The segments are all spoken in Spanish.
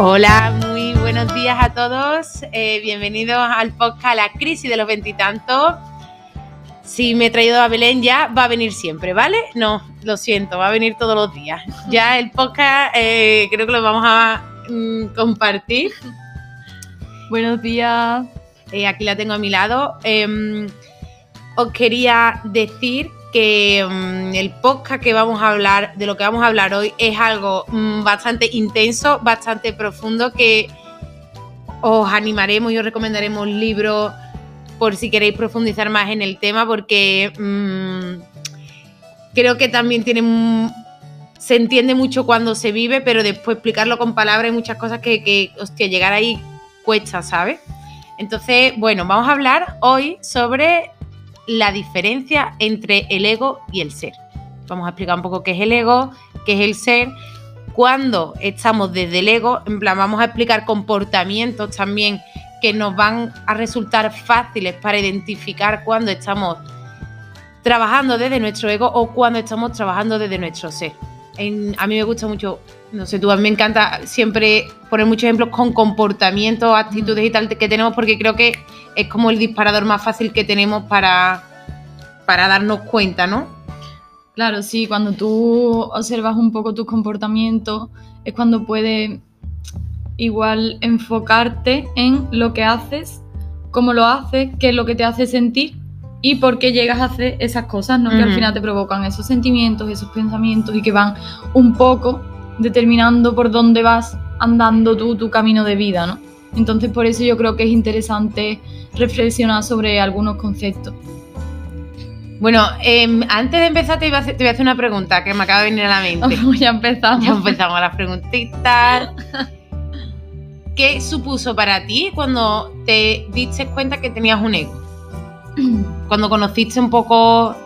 Hola, muy buenos días a todos. Eh, bienvenidos al podcast La crisis de los veintitantos. Si me he traído a Belén ya, va a venir siempre, ¿vale? No, lo siento, va a venir todos los días. Ya el podcast eh, creo que lo vamos a mm, compartir. Buenos días. Eh, aquí la tengo a mi lado. Em, os quería decir que mm, el podcast que vamos a hablar, de lo que vamos a hablar hoy, es algo mm, bastante intenso, bastante profundo, que os animaremos y os recomendaremos libros por si queréis profundizar más en el tema, porque mm, creo que también tiene se entiende mucho cuando se vive, pero después explicarlo con palabras hay muchas cosas que, que hostia, llegar ahí cuesta, ¿sabes? Entonces, bueno, vamos a hablar hoy sobre la diferencia entre el ego y el ser. Vamos a explicar un poco qué es el ego, qué es el ser. Cuando estamos desde el ego, en plan, vamos a explicar comportamientos también que nos van a resultar fáciles para identificar cuando estamos trabajando desde nuestro ego o cuando estamos trabajando desde nuestro ser. a mí me gusta mucho, no sé, tú a mí me encanta siempre poner muchos ejemplos con comportamientos, actitudes y tal que tenemos porque creo que es como el disparador más fácil que tenemos para, para darnos cuenta, ¿no? Claro, sí, cuando tú observas un poco tus comportamientos es cuando puedes igual enfocarte en lo que haces, cómo lo haces, qué es lo que te hace sentir y por qué llegas a hacer esas cosas, ¿no? Que al final te provocan esos sentimientos, esos pensamientos y que van un poco determinando por dónde vas andando tú tu camino de vida, ¿no? Entonces por eso yo creo que es interesante reflexionar sobre algunos conceptos. Bueno, em, antes de empezar te, voy a hacer una pregunta que me acaba de venir a la mente. ya empezamos. Ya empezamos las preguntitas. ¿Qué supuso para ti cuando te diste cuenta que tenías un ego? Cuando conociste un poco...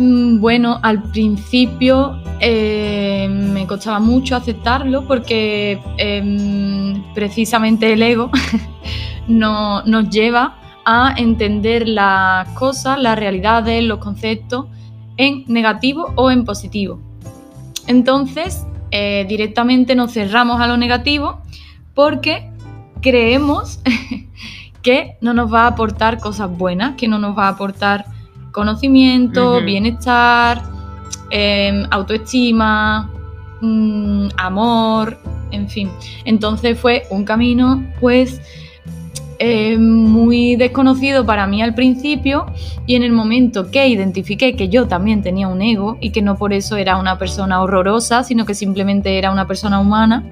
Mm, bueno, al principio eh, me costaba mucho aceptarlo porque em, precisamente el ego no, nos lleva a entender las cosas, las realidades, los conceptos en negativo o en positivo. Entonces, eh, directamente nos cerramos a lo negativo porque creemos que no nos va a aportar cosas buenas, que no nos va a aportar conocimiento, bienestar, em, autoestima, mm, amor, en fin. Entonces fue un camino, pues, eh, muy desconocido para mí al principio y en el momento que identifiqué que yo también tenía un ego y que no por eso era una persona horrorosa, sino que simplemente era una persona humana,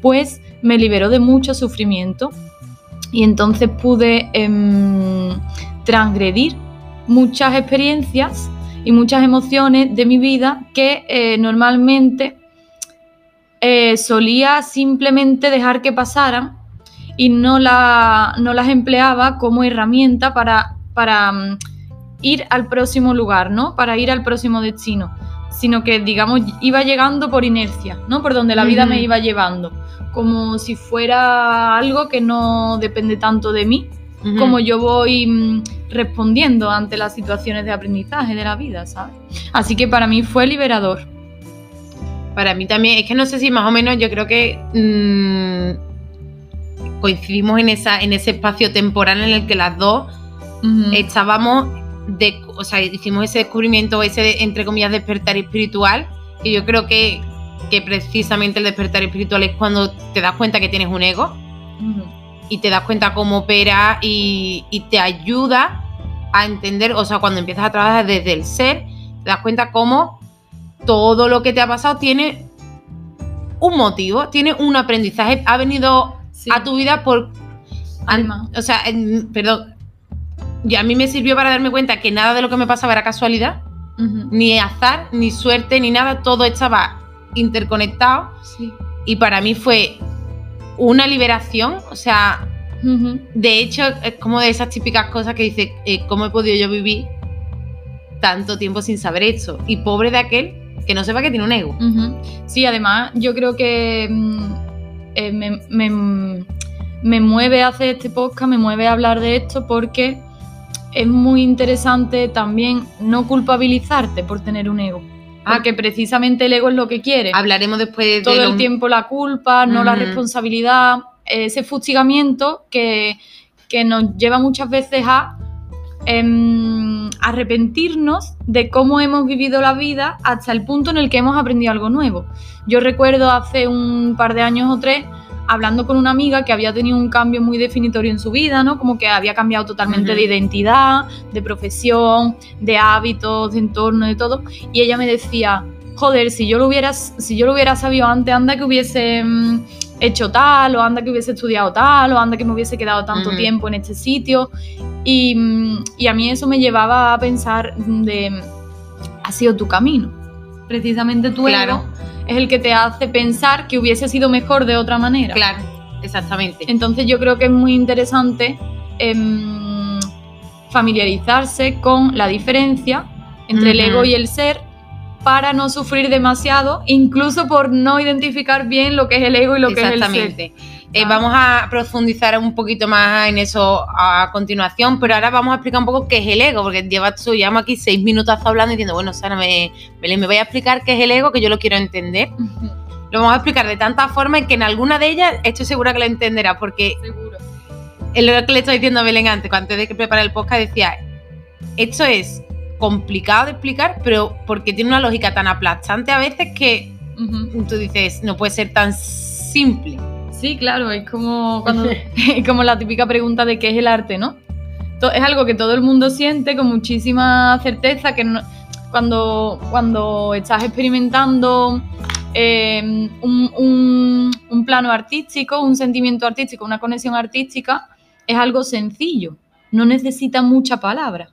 pues me liberó de mucho sufrimiento y entonces pude em, transgredir muchas experiencias y muchas emociones de mi vida que eh, normalmente eh, solía simplemente dejar que pasaran y no, la, no las empleaba como herramienta para, para mm, ir al próximo lugar, ¿no? Para ir al próximo destino, sino que, digamos, iba llegando por inercia, ¿no? Por donde la vida me iba llevando, como si fuera algo que no depende tanto de mí, como yo voy mm, respondiendo ante las situaciones de aprendizaje de la vida, ¿sabes? Así que para mí fue liberador. Para mí también, es que no sé si más o menos yo creo que mm, coincidimos en, esa, en ese espacio temporal en el que las dos estábamos, de, o sea, hicimos ese descubrimiento, ese, entre comillas, despertar espiritual, y yo creo que, que precisamente el despertar espiritual es cuando te das cuenta que tienes un ego y te das cuenta cómo opera y, y, te ayuda a entender, o sea, cuando empiezas a trabajar desde el ser, te das cuenta cómo todo lo que te ha pasado tiene un motivo, tiene un aprendizaje, ha venido a tu vida por... Alma. O sea, perdón, y a mí me sirvió para darme cuenta que nada de lo que me pasaba era casualidad, ni azar, ni suerte, ni nada, todo estaba interconectado. Y para mí fue una liberación, o sea, de hecho, es como de esas típicas cosas que dice, eh, ¿cómo he podido yo vivir tanto tiempo sin saber esto? Y pobre de aquel que no sepa que tiene un ego. Sí, además, yo creo que mm, eh, me, mueve hacer este podcast, me mueve a hablar de esto porque es muy interesante también no culpabilizarte por tener un ego. Ah. Porque precisamente el ego es lo que quiere. Hablaremos después de Todo lo- el tiempo la culpa, no la responsabilidad, ese fustigamiento que, que nos lleva muchas veces a em, arrepentirnos de cómo hemos vivido la vida hasta el punto en el que hemos aprendido algo nuevo. Yo recuerdo hace un par de años o tres hablando con una amiga que había tenido un cambio muy definitorio en su vida, ¿no? Como que había cambiado totalmente de identidad, de profesión, de hábitos, de entorno, de todo. Y ella me decía, joder, si yo lo hubiera, si yo lo hubiera sabido antes, anda que hubiese mm, hecho tal, o anda que hubiese estudiado tal, o anda que me hubiese quedado tanto tiempo en este sitio. Y, mm, y a mí eso me llevaba a pensar de, ha sido tu camino. Precisamente tu Claro. ego es el que te hace pensar que hubiese sido mejor de otra manera. Claro, exactamente. Entonces yo creo que es muy interesante em, familiarizarse con la diferencia entre el ego y el ser para no sufrir demasiado, incluso por no identificar bien lo que es el ego y lo que es el ser. Exactamente. Eh, vamos a profundizar un poquito más en eso a continuación, pero ahora vamos a explicar un poco qué es el ego, porque llevas tú, llevamos aquí seis minutos hablando y diciendo, bueno, Sara, me, Belén, me voy a explicar qué es el ego, que yo lo quiero entender. Lo vamos a explicar de tantas formas que en alguna de ellas estoy segura que lo entenderás, porque Seguro. es lo que le estoy diciendo a Belén antes, antes de que preparar el podcast, decía, esto es complicado de explicar, pero porque tiene una lógica tan aplastante a veces que tú dices, no puede ser tan simple. Sí, claro, es como, cuando, es como la típica pregunta de qué es el arte, ¿no? Es algo que todo el mundo siente con muchísima certeza, que no- cuando, cuando estás experimentando eh, un, un- un plano artístico, un sentimiento artístico, una conexión artística, es algo sencillo, no necesita mucha palabra.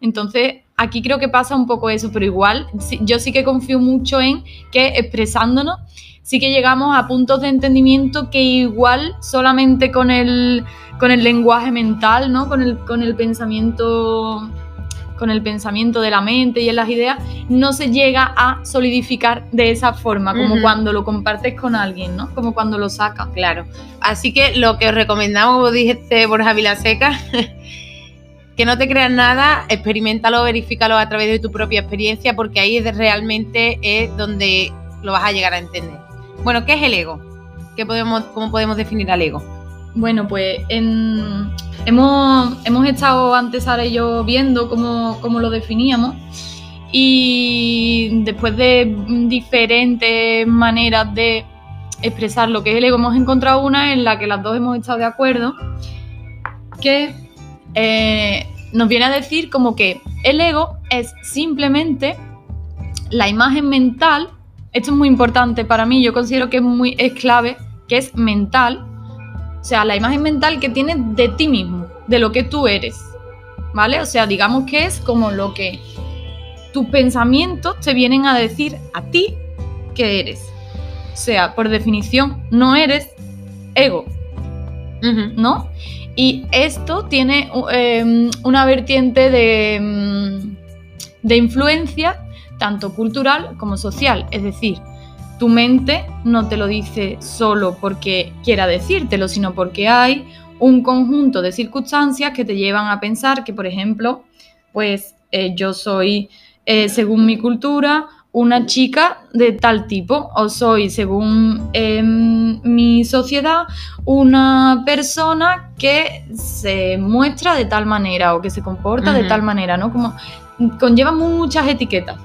Entonces, aquí creo que pasa un poco eso, pero igual yo sí que confío mucho en que expresándonos sí que llegamos a puntos de entendimiento que igual solamente con el, con el lenguaje mental, ¿no? Con el, con el pensamiento con el pensamiento de la mente y en las ideas, no se llega a solidificar de esa forma, como cuando lo compartes con alguien, ¿no? Como cuando lo sacas. Claro. Así que lo que os recomendamos, como dijiste Borja Vilaseca, que no te creas nada, experimentalo, verifícalo a través de tu propia experiencia, porque ahí realmente es donde lo vas a llegar a entender. Bueno, ¿qué es el ego? ¿Qué podemos, ¿Cómo podemos definir al ego? Bueno, pues hemos, estado antes Sara y yo viendo cómo, cómo lo definíamos y después de diferentes maneras de expresar lo que es el ego, hemos encontrado una en la que las dos hemos estado de acuerdo, que eh, nos viene a decir como que el ego es simplemente la imagen mental, esto es muy importante para mí, yo considero que es, muy, es clave, que es mental, o sea, la imagen mental que tienes de ti mismo, de lo que tú eres, ¿vale? O sea, digamos que es como lo que tus pensamientos te vienen a decir a ti que eres. O sea, por definición, no eres ego, ¿no? Y esto tiene eh, una vertiente de, mm, de influencia tanto cultural como social, es decir, tu mente no te lo dice solo porque quiera decírtelo, sino porque hay un conjunto de circunstancias que te llevan a pensar que, por ejemplo, pues eh, yo soy, eh, según mi cultura, una chica de tal tipo, o soy, según em, mi sociedad, una persona que se muestra de tal manera o que se comporta de tal manera, ¿no? Como conlleva muchas etiquetas.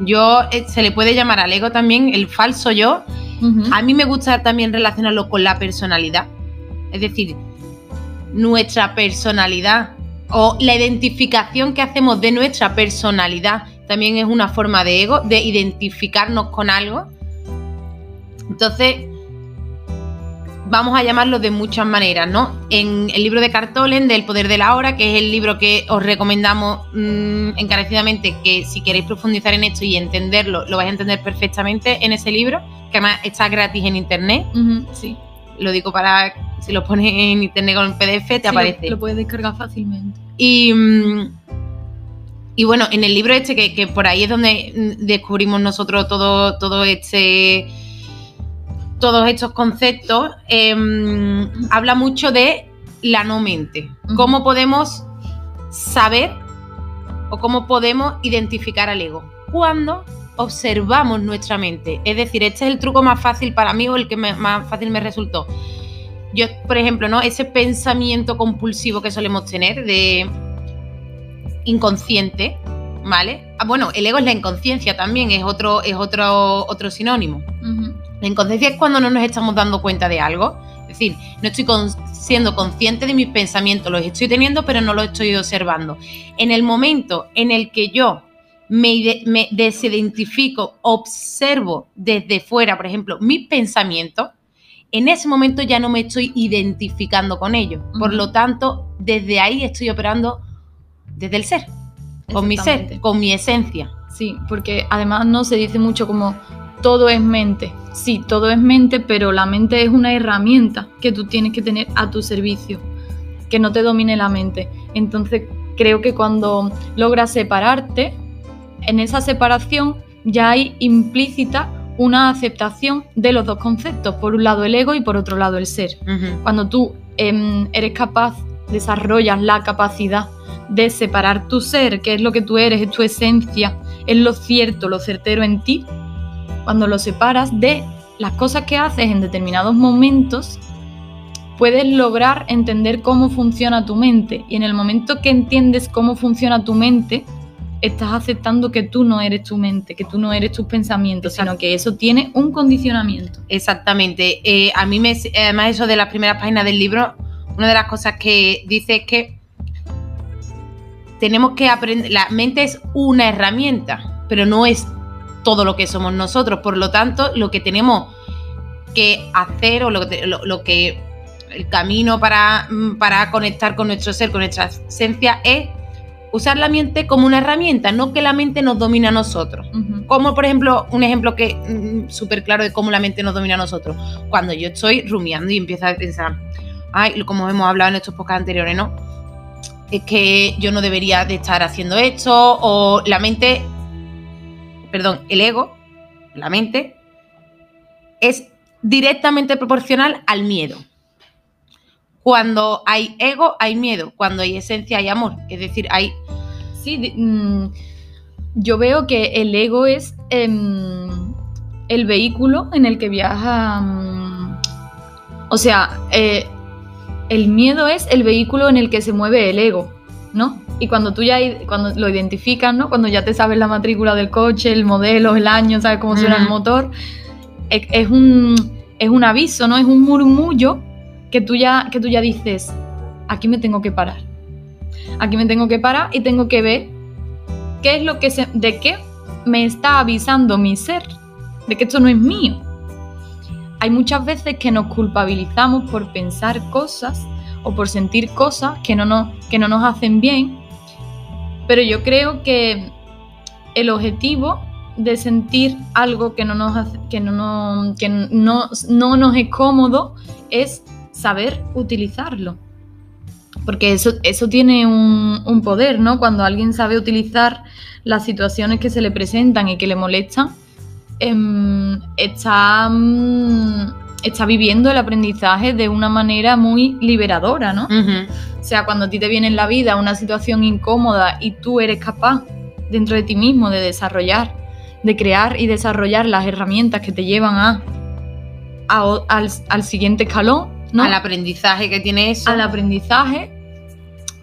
Yo, eh, se le puede llamar al ego también el falso yo. A mí me gusta también relacionarlo con la personalidad. Es decir, nuestra personalidad o la identificación que hacemos de nuestra personalidad también es una forma de ego, de identificarnos con algo. Entonces, vamos a llamarlo de muchas maneras, ¿no? En el libro de Cartolen, del poder de la hora, que es el libro que os recomendamos mm, encarecidamente, que si queréis profundizar en esto y entenderlo, lo vais a entender perfectamente en ese libro, que además está gratis en internet. Sí. Lo digo para, si lo pones en internet con PDF, te Sí, aparece. Lo, puedes descargar fácilmente. Y, mm, y bueno, en el libro este, que, que por ahí es donde mm, descubrimos nosotros todo, todo este. Todos estos conceptos, em, habla mucho de la no mente. Cómo podemos saber o cómo podemos identificar al ego. Cuando observamos nuestra mente. Es decir, este es el truco más fácil para mí o el que me- más fácil me resultó. Yo, por ejemplo, ¿no? Ese pensamiento compulsivo que solemos tener de inconsciente, ¿vale? Ah, bueno, el ego es la inconsciencia también, es otro, es otro, otro sinónimo. Ujú. La inconsciencia es cuando no nos estamos dando cuenta de algo. Es decir, no estoy con- siendo consciente de mis pensamientos, los estoy teniendo, pero no los estoy observando. En el momento en el que yo me, ide- me desidentifico, observo desde fuera, por ejemplo, mis pensamientos, en ese momento ya no me estoy identificando con ellos. Por lo tanto, desde ahí estoy operando desde el ser, con mi ser, con mi esencia. Sí, porque además no se dice mucho como todo es mente. Sí, todo es mente, pero la mente es una herramienta que tú tienes que tener a tu servicio, que no te domine la mente. Entonces, creo que cuando logras separarte, en esa separación ya hay implícita una aceptación de los dos conceptos, por un lado el ego y por otro lado el ser. Cuando tú em, eres capaz, desarrollas la capacidad de separar tu ser, que es lo que tú eres, es tu esencia, es lo cierto, lo certero en ti, cuando lo separas de las cosas que haces en determinados momentos, puedes lograr entender cómo funciona tu mente. Y en el momento que entiendes cómo funciona tu mente, estás aceptando que tú no eres tu mente, que tú no eres tus pensamientos, sino que eso tiene un condicionamiento. Exactamente. Eh, a mí me, además eso de las primeras páginas del libro, una de las cosas que dice es que tenemos que aprender, la mente es una herramienta, pero no es todo lo que somos nosotros. Por lo tanto, lo que tenemos que hacer o lo que, lo, lo que el camino para, mm, para conectar con nuestro ser, con nuestra esencia, es usar la mente como una herramienta, no que la mente nos domine a nosotros. Como por ejemplo, un ejemplo que mm, súper claro de cómo la mente nos domina a nosotros. Cuando yo estoy rumiando y empiezo a pensar, ay, como hemos hablado en estos podcasts anteriores, ¿no? Es que yo no debería de estar haciendo esto, o la mente, perdón, el ego, la mente, es directamente proporcional al miedo. Cuando hay ego, hay miedo. Cuando hay esencia, hay amor. Es decir, hay Sí, mm, yo veo que el ego es em, el vehículo en el que viaja. mm, o sea, eh, el miedo es el vehículo en el que se mueve el ego, ¿no? Y cuando tú ya cuando lo identificas, ¿no? Cuando ya te sabes la matrícula del coche, el modelo, el año, sabes cómo suena el motor, es, es un, es un aviso, ¿no? Es un murmullo que tú ya, que tú ya dices, aquí me tengo que parar. Aquí me tengo que parar y tengo que ver qué es lo que se, de qué me está avisando mi ser, de que esto no es mío. Hay muchas veces que nos culpabilizamos por pensar cosas o por sentir cosas que no nos, que no nos hacen bien, pero yo creo que el objetivo de sentir algo que no nos, hace- que no, que no, no nos es cómodo es saber utilizarlo. Porque eso, eso tiene un, un poder, ¿no? Cuando alguien sabe utilizar las situaciones que se le presentan y que le molestan, em, está, mm, está viviendo el aprendizaje de una manera muy liberadora, ¿no? O sea, cuando a ti te viene en la vida una situación incómoda y tú eres capaz dentro de ti mismo de desarrollar, de crear y desarrollar las herramientas que te llevan a, al, al siguiente escalón, ¿no? al aprendizaje que tiene eso. al aprendizaje,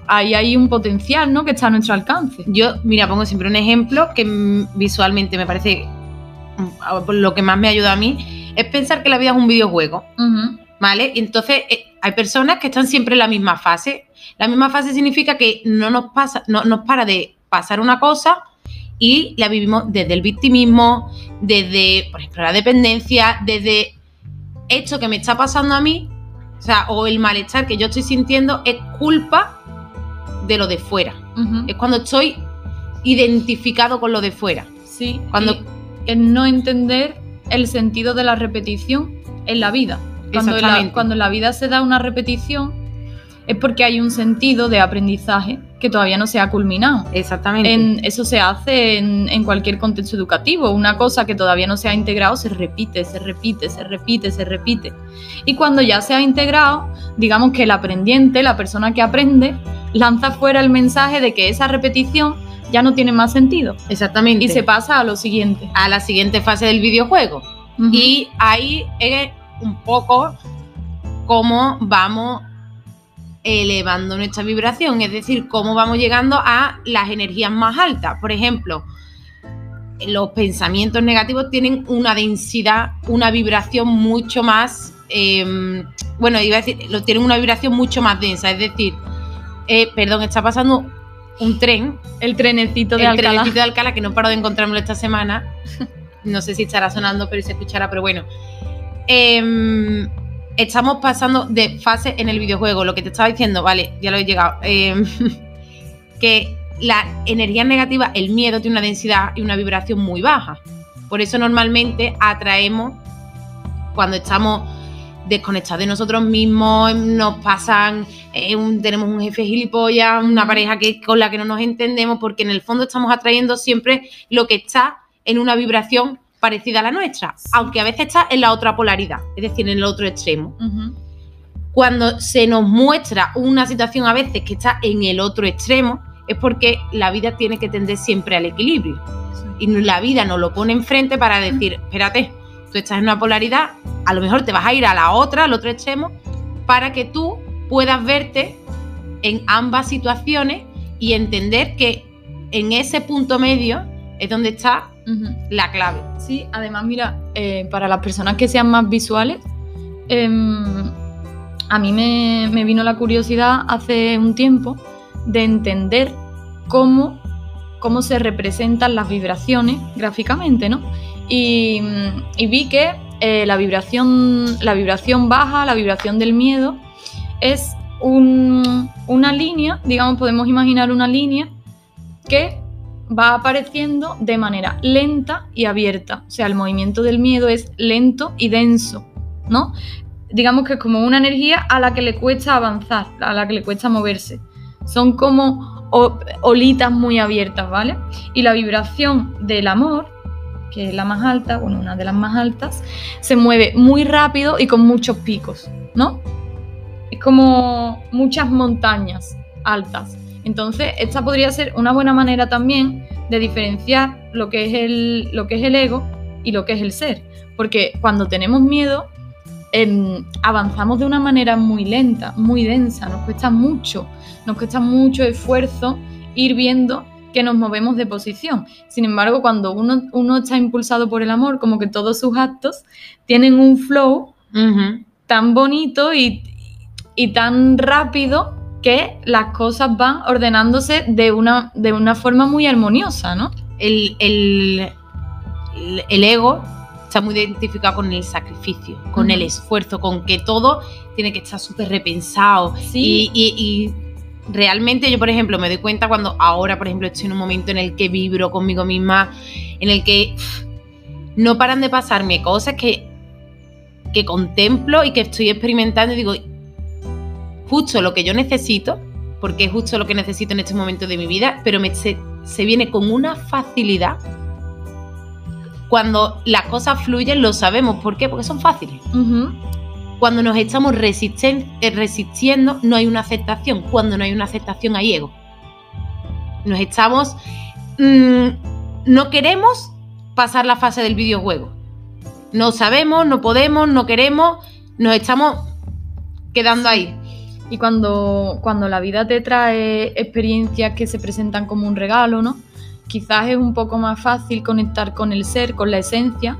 ahí hay un potencial, ¿no? Que está a nuestro alcance. Yo, mira, pongo siempre un ejemplo que visualmente me parece mm, lo que más me ayuda a mí, es pensar que la vida es un videojuego, Ujú, ¿vale? Y entonces eh, hay personas que están siempre en la misma fase. La misma fase significa que no nos pasa, no nos para de pasar una cosa y la vivimos desde el victimismo, desde, por ejemplo, la dependencia, desde esto que me está pasando a mí, o sea, o el malestar que yo estoy sintiendo es culpa de lo de fuera. Es cuando estoy identificado con lo de fuera. Sí, Cuando- el no entender el sentido de la repetición en la vida. Cuando en la, Exactamente. cuando en la vida se da una repetición es porque hay un sentido de aprendizaje que todavía no se ha culminado. Exactamente. En, eso se hace en, en cualquier contexto educativo. Una cosa que todavía no se ha integrado se repite, se repite, se repite, se repite. Y cuando ya se ha integrado, digamos que el aprendiente, la persona que aprende, lanza fuera el mensaje de que esa repetición ya no tienen más sentido. Exactamente. Y se pasa a lo siguiente. a la siguiente fase del videojuego. Y ahí es un poco cómo vamos elevando nuestra vibración, es decir, cómo vamos llegando a las energías más altas. Por ejemplo, los pensamientos negativos tienen una densidad, una vibración mucho más, eh, bueno, iba a decir, lo- tienen una vibración mucho más densa, es decir, eh, perdón, está pasando un tren el trenecito de el Alcalá. trenecito de Alcalá, que no paro de encontrármelo esta semana. No sé si estará sonando, pero se escuchará, pero bueno. Em, estamos pasando de fase en el videojuego. Lo que te estaba diciendo, vale, ya lo he llegado. Em, que la energía negativa, el miedo, tiene una densidad y una vibración muy baja. Por eso normalmente atraemos cuando estamos desconectados de nosotros mismos, nos pasan, eh, un- tenemos un jefe gilipollas, una pareja que, con la que no nos entendemos, porque en el fondo estamos atrayendo siempre lo que está en una vibración parecida a la nuestra, aunque a veces está en la otra polaridad, es decir, en el otro extremo. Cuando se nos muestra una situación a veces que está en el otro extremo, es porque la vida tiene que tender siempre al equilibrio. Y la vida nos lo pone enfrente para decir, espérate, tú estás en una polaridad, a lo mejor te vas a ir a la otra, al otro extremo, para que tú puedas verte en ambas situaciones y entender que en ese punto medio es donde está la clave. Sí, además, mira, eh, para las personas que sean más visuales, em, a mí me, me vino la curiosidad hace un tiempo de entender cómo, cómo se representan las vibraciones gráficamente, ¿no? Y, vi que eh, la, vibración, la vibración baja, la vibración del miedo, es un- una línea, digamos, podemos imaginar una línea que va apareciendo de manera lenta y abierta. O sea, el movimiento del miedo es lento y denso, ¿no? Digamos que es como una energía a la que le cuesta avanzar, a la que le cuesta moverse. Son como olitas muy abiertas, ¿vale? Y la vibración del amor, que es la más alta, bueno, una de las más altas, se mueve muy rápido y con muchos picos, ¿no? Es como muchas montañas altas. Entonces, esta podría ser una buena manera también de diferenciar lo que es el, lo que es el ego y lo que es el ser. Porque cuando tenemos miedo, em, avanzamos de una manera muy lenta, muy densa, nos cuesta mucho, nos cuesta mucho esfuerzo ir viendo que nos movemos de posición. Sin embargo, cuando uno, uno está impulsado por el amor, como que todos sus actos tienen un flow tan bonito y, y tan rápido que las cosas van ordenándose de una, de una forma muy armoniosa, ¿no? El, el- el- ego está muy identificado con el sacrificio, con el esfuerzo, con que todo tiene que estar súper repensado. Sí. Y, y- y realmente yo, por ejemplo, me doy cuenta cuando ahora, por ejemplo, estoy en un momento en el que vibro conmigo misma, en el que no paran de pasarme cosas que, que contemplo y que estoy experimentando y digo, justo lo que yo necesito, porque es justo lo que necesito en este momento de mi vida, pero me, se, se viene con una facilidad. Cuando las cosas fluyen, lo sabemos. ¿Por qué? Porque son fáciles. Cuando nos estamos eh, resistiendo, no hay una aceptación. Cuando no hay una aceptación, hay ego. Nos estamos. mm, no queremos pasar la fase del videojuego. No sabemos, no podemos, no queremos. Nos estamos quedando ahí. Y cuando, cuando la vida te trae experiencias que se presentan como un regalo, ¿no? Quizás es un poco más fácil conectar con el ser, con la esencia,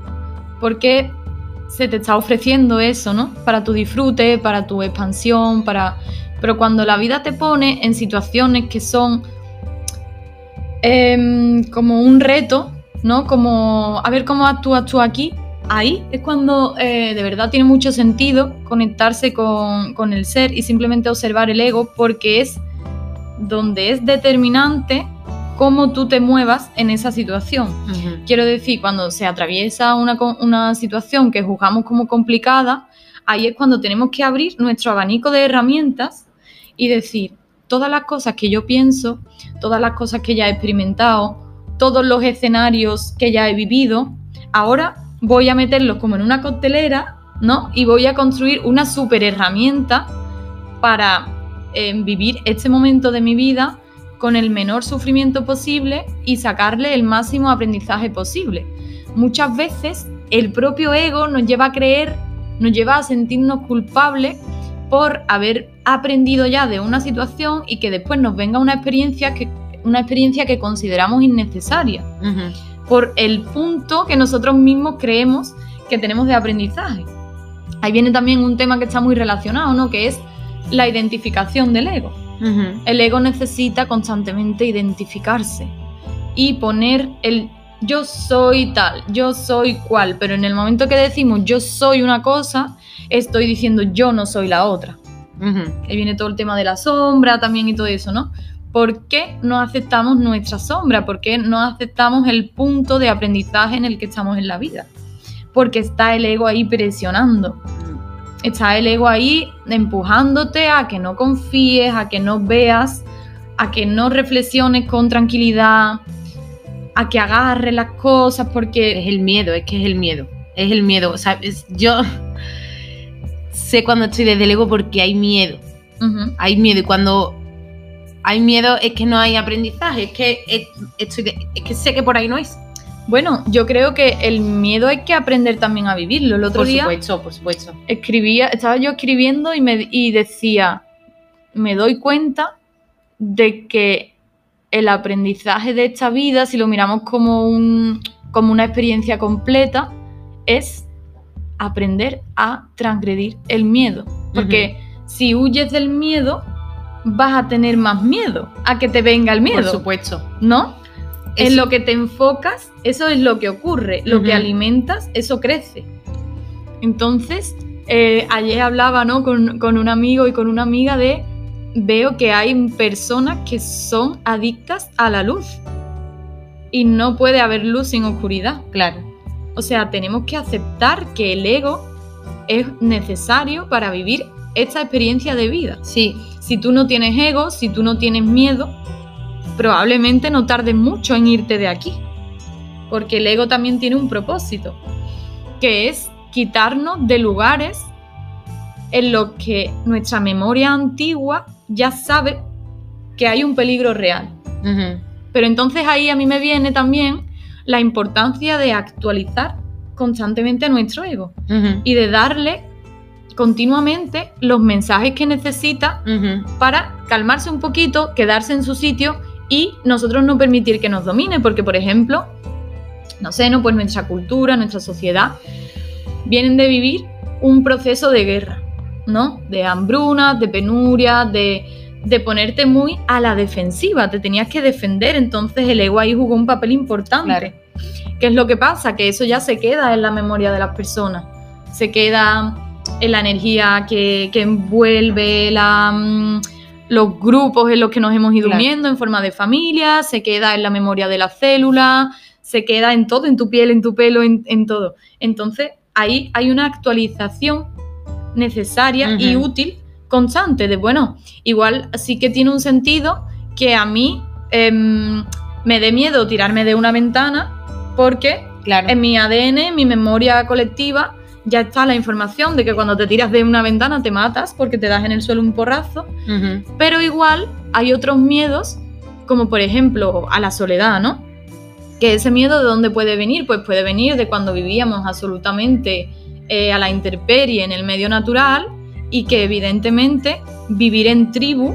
porque se te está ofreciendo eso, ¿no? Para tu disfrute, para tu expansión, para... Pero cuando la vida te pone en situaciones que son em, como un reto, ¿no? Como a ver cómo actúas tú aquí. Ahí es cuando eh, de verdad tiene mucho sentido conectarse con, con el ser y simplemente observar el ego porque es donde es determinante cómo tú te muevas en esa situación. Quiero decir, cuando se atraviesa una, una situación que juzgamos como complicada, ahí es cuando tenemos que abrir nuestro abanico de herramientas y decir, todas las cosas que yo pienso, todas las cosas que ya he experimentado, todos los escenarios que ya he vivido, ahora voy a meterlos como en una coctelera, ¿no? Y voy a construir una super herramienta para eh, vivir este momento de mi vida con el menor sufrimiento posible y sacarle el máximo aprendizaje posible. Muchas veces el propio ego nos lleva a creer, nos lleva a sentirnos culpables por haber aprendido ya de una situación y que después nos venga una experiencia que, una experiencia que consideramos innecesaria por el punto que nosotros mismos creemos que tenemos de aprendizaje. Ahí viene también un tema que está muy relacionado, ¿no? Que es la identificación del ego. El ego necesita constantemente identificarse y poner el yo soy tal, yo soy cual, pero en el momento que decimos yo soy una cosa, estoy diciendo yo no soy la otra. Ahí viene todo el tema de la sombra también y todo eso, ¿no? ¿Por qué no aceptamos nuestra sombra? ¿Por qué no aceptamos el punto de aprendizaje en el que estamos en la vida? Porque está el ego ahí presionando. Está el ego ahí empujándote a que no confíes, a que no veas, a que no reflexiones con tranquilidad, a que agarres las cosas porque... Es el miedo, es que es el miedo. Es el miedo. O sea, yo sé cuando estoy desde el ego porque hay miedo. Hay miedo y cuando hay miedo es que no hay aprendizaje, es que, estoy es que sé que por ahí no es. Bueno, yo creo que el miedo hay que aprender también a vivirlo. El otro por día supuesto, por supuesto. Escribía, estaba yo escribiendo y, me, y decía, me doy cuenta de que el aprendizaje de esta vida, si lo miramos como, un, como una experiencia completa, es aprender a transgredir el miedo. Porque si huyes del miedo, vas a tener más miedo a que te venga el miedo. Por supuesto. ¿No? En lo que te enfocas, eso es lo que ocurre. Lo que alimentas, eso crece. Entonces, eh, ayer hablaba ¿no? con, con un amigo y con una amiga de veo que hay personas que son adictas a la luz. Y no puede haber luz sin oscuridad. Claro. O sea, tenemos que aceptar que el ego es necesario para vivir esta experiencia de vida. Sí. Si tú no tienes ego, si tú no tienes miedo, probablemente no tardes mucho en irte de aquí. Porque el ego también tiene un propósito, que es quitarnos de lugares en los que nuestra memoria antigua ya sabe que hay un peligro real. Pero entonces ahí a mí me viene también la importancia de actualizar constantemente a nuestro ego y de darle continuamente los mensajes que necesita para calmarse un poquito, quedarse en su sitio y nosotros no permitir que nos domine, porque por ejemplo, no sé, no pues nuestra cultura, nuestra sociedad vienen de vivir un proceso de guerra, ¿no? De hambruna, de penuria, de, de ponerte muy a la defensiva, te tenías que defender, entonces el ego ahí jugó un papel importante. ¿Qué es lo que pasa? Que eso ya se queda en la memoria de las personas, se queda en la energía que, envuelve la, mm, los grupos en los que nos hemos ido uniendo en forma de familia, se queda en la memoria de la célula, se queda en todo, en tu piel, en tu pelo, en, todo. Entonces, ahí hay una actualización necesaria y útil constante de, bueno, igual sí que tiene un sentido que a mí em, me dé miedo tirarme de una ventana porque en mi ADN, en mi memoria colectiva, ya está la información de que cuando te tiras de una ventana te matas porque te das en el suelo un porrazo, pero igual hay otros miedos, como por ejemplo a la soledad, ¿no? Que ese miedo de dónde puede venir? Pues puede venir de cuando vivíamos absolutamente eh, a la intemperie en el medio natural y que evidentemente vivir en tribu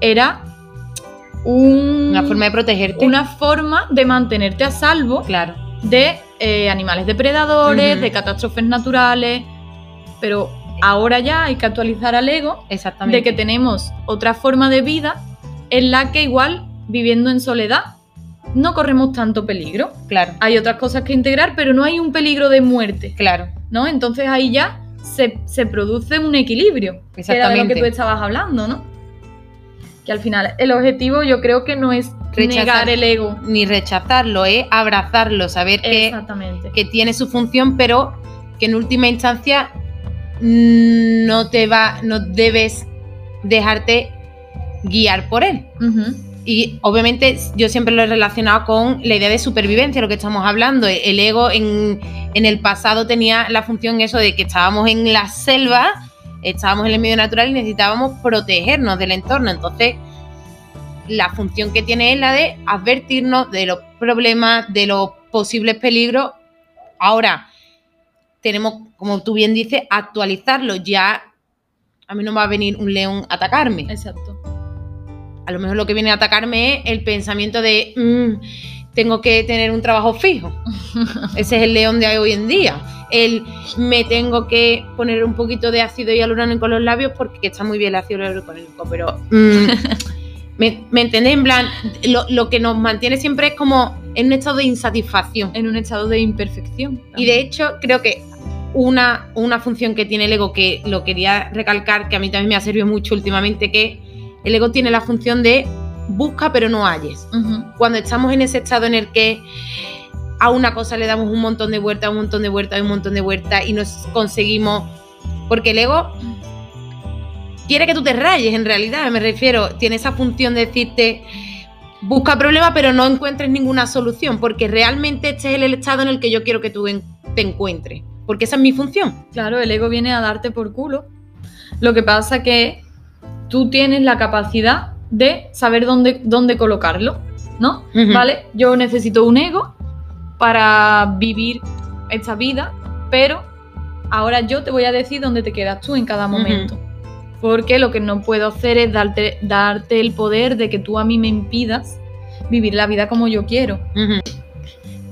era una forma de protegerte. Una forma de mantenerte a salvo claro. de eh, animales depredadores, de catástrofes naturales, pero ahora ya hay que actualizar al ego Exactamente. de que tenemos otra forma de vida en la que igual viviendo en soledad no corremos tanto peligro. Claro. Hay otras cosas que integrar, pero no hay un peligro de muerte. Claro. ¿No? Entonces ahí ya se, produce un equilibrio. Exactamente. Que era de lo que tú estabas hablando, ¿no? Que al final el objetivo yo creo que no es negar el ego. Ni rechazarlo, es abrazarlo, saber que, que tiene su función, pero que en última instancia no te va, no debes dejarte guiar por él. Y obviamente yo siempre lo he relacionado con la idea de supervivencia, lo que estamos hablando. El ego en, en el pasado tenía la función eso de que estábamos en la selva, estábamos en el medio natural y necesitábamos protegernos del entorno. Entonces, la función que tiene es la de advertirnos de los problemas, de los posibles peligros. Ahora, tenemos, como tú bien dices, actualizarlo. Ya a mí no va a venir un león a atacarme. Exacto. A lo mejor lo que viene a atacarme es el pensamiento de "Mm, tengo que tener un trabajo fijo. Ese es el león de hoy en día. El me tengo que poner un poquito de ácido hialurónico en los labios porque está muy bien el ácido hialurónico, pero mm, ¿me, me entendéis? En plan, lo, lo que nos mantiene siempre es como en un estado de insatisfacción. En un estado de imperfección. Y de hecho, creo que una, una función que tiene el ego, que lo quería recalcar, que a mí también me ha servido mucho últimamente, que el ego tiene la función de busca pero no halles. Cuando estamos en ese estado en el que a una cosa le damos un montón de vueltas, un montón de vueltas, un montón de vueltas y nos conseguimos... Porque el ego quiere que tú te rayes, en realidad, me refiero, tiene esa función de decirte... Busca problemas, pero no encuentres ninguna solución, porque realmente este es el estado en el que yo quiero que tú te encuentres, porque esa es mi función. Claro, el ego viene a darte por culo. Lo que pasa que tú tienes la capacidad de saber dónde, dónde colocarlo, ¿no? ¿Vale? Yo necesito un ego para vivir esta vida, pero ahora yo te voy a decir dónde te quedas tú en cada momento. Porque lo que no puedo hacer es darte, darte el poder de que tú a mí me impidas vivir la vida como yo quiero.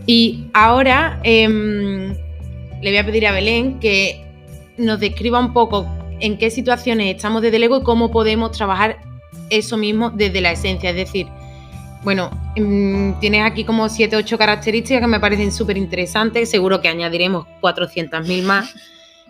Y ahora em, le voy a pedir a Belén que nos describa un poco en qué situaciones estamos desde el ego y cómo podemos trabajar eso mismo desde la esencia. Es decir, bueno, em, tienes aquí como 7 8 características que me parecen súper interesantes. Seguro que añadiremos 400.000 más.